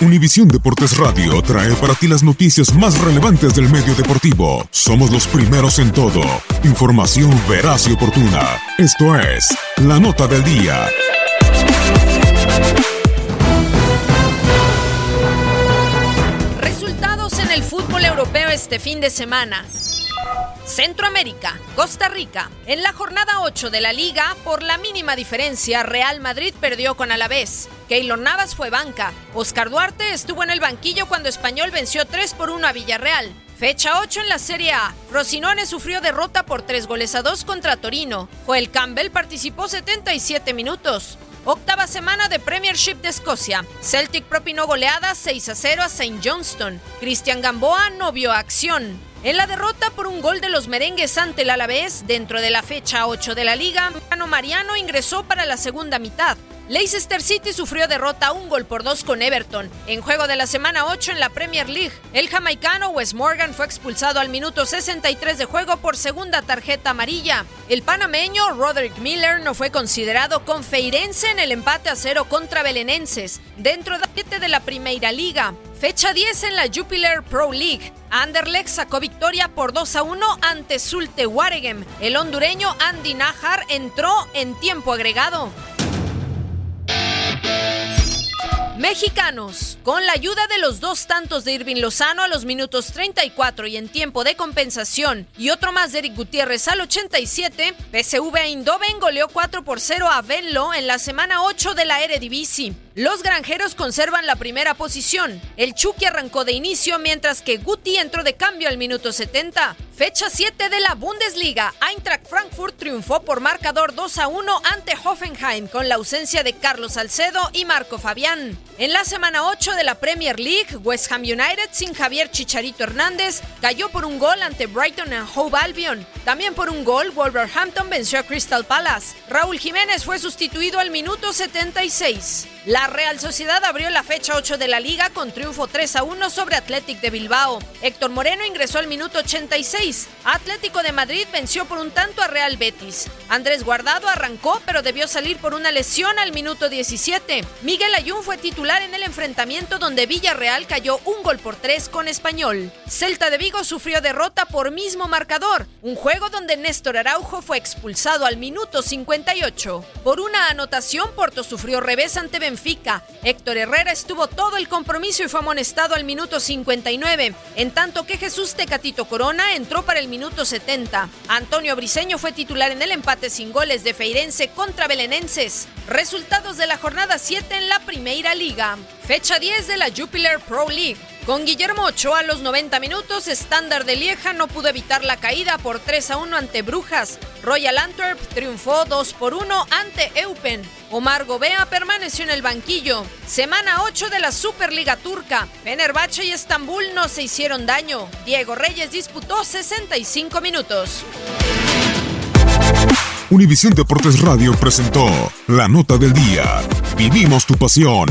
Univisión Deportes Radio trae para ti las noticias más relevantes del medio deportivo. Somos los primeros en todo. Información veraz y oportuna. Esto es La Nota del Día. Resultados en el fútbol europeo este fin de semana. Centroamérica, Costa Rica. En la jornada 8 de la liga, por la mínima diferencia, Real Madrid perdió con Alavés. Keylor Navas fue banca. Oscar Duarte estuvo en el banquillo cuando Español venció 3 por 1 a Villarreal. Fecha 8 en la Serie A. Rosinone sufrió derrota por 3 goles a 2 contra Torino. Joel Campbell participó 77 minutos. Octava semana de Premiership de Escocia. Celtic propinó goleada 6 a 0 a St. Johnston. Cristian Gamboa no vio acción. En la derrota por un gol de los merengues ante el Alavés, dentro de la fecha 8 de la liga, Mariano Mariano ingresó para la segunda mitad. Leicester City sufrió derrota un gol por dos con Everton. En juego de la semana 8 en la Premier League, el jamaicano Wes Morgan fue expulsado al minuto 63 de juego por segunda tarjeta amarilla. El panameño Roderick Miller no fue considerado con Feirense en el empate a cero contra Belenenses, dentro de 7 de la Primera Liga. Fecha 10 en la Jupiler Pro League. Anderlecht sacó victoria por 2 a 1 ante Zulte Waregem. El hondureño Andy Najar entró en tiempo agregado. Mexicanos, con la ayuda de los dos tantos de Irving Lozano a los minutos 34 y en tiempo de compensación y otro más de Eric Gutiérrez al 87, PSV Eindhoven goleó 4 por 0 a Venlo en la semana 8 de la Eredivisie. Los granjeros conservan la primera posición. El Chucky arrancó de inicio mientras que Guti entró de cambio al minuto 70. Fecha 7 de la Bundesliga. Eintracht Frankfurt triunfó por marcador 2 a 1 ante Hoffenheim con la ausencia de Carlos Salcedo y Marco Fabián. En la semana 8 de la Premier League, West Ham United sin Javier Chicharito Hernández cayó por un gol ante Brighton and Hove Albion. También por un gol, Wolverhampton venció a Crystal Palace. Raúl Jiménez fue sustituido al minuto 76. La Real Sociedad abrió la fecha 8 de la liga con triunfo 3 a 1 sobre Athletic de Bilbao. Héctor Moreno ingresó al minuto 86. Atlético de Madrid venció por un tanto a Real Betis. Andrés Guardado arrancó pero debió salir por una lesión al minuto 17. Miguel Ayun fue titular en el enfrentamiento donde Villarreal cayó un gol por tres con Español. Celta de Vigo sufrió derrota por mismo marcador, un juego donde Néstor Araujo fue expulsado al minuto 58. Por una anotación, Porto sufrió revés ante Benfica Héctor Herrera estuvo todo el compromiso y fue amonestado al minuto 59, en tanto que Jesús Tecatito Corona entró para el minuto 70. Antonio Briseño fue titular en el empate sin goles de Feirense contra Belenenses. Resultados de la jornada 7 en la Primera Liga. Fecha 10 de la Jupiler Pro League. Con Guillermo Ochoa a los 90 minutos, estándar de Lieja no pudo evitar la caída por 3 a 1 ante Brujas. Royal Antwerp triunfó 2 por 1 ante Eupen. Omar Gobea permaneció en el banquillo. Semana 8 de la Superliga Turca. Fenerbahce y Estambul no se hicieron daño. Diego Reyes disputó 65 minutos. Univisión Deportes Radio presentó la nota del día. Vivimos tu pasión.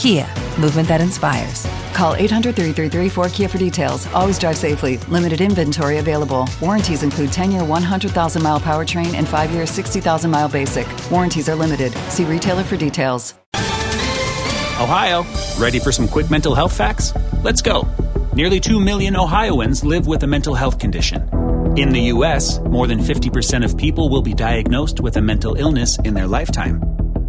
Kia, movement that inspires. Call 800 333 4KIA for details. Always drive safely. Limited inventory available. Warranties include 10 year 100,000 mile powertrain and 5 year 60,000 mile basic. Warranties are limited. See retailer for details. Ohio, ready for some quick mental health facts? Let's go. Nearly 2 million Ohioans live with a mental health condition. In the U.S., more than 50% of people will be diagnosed with a mental illness in their lifetime.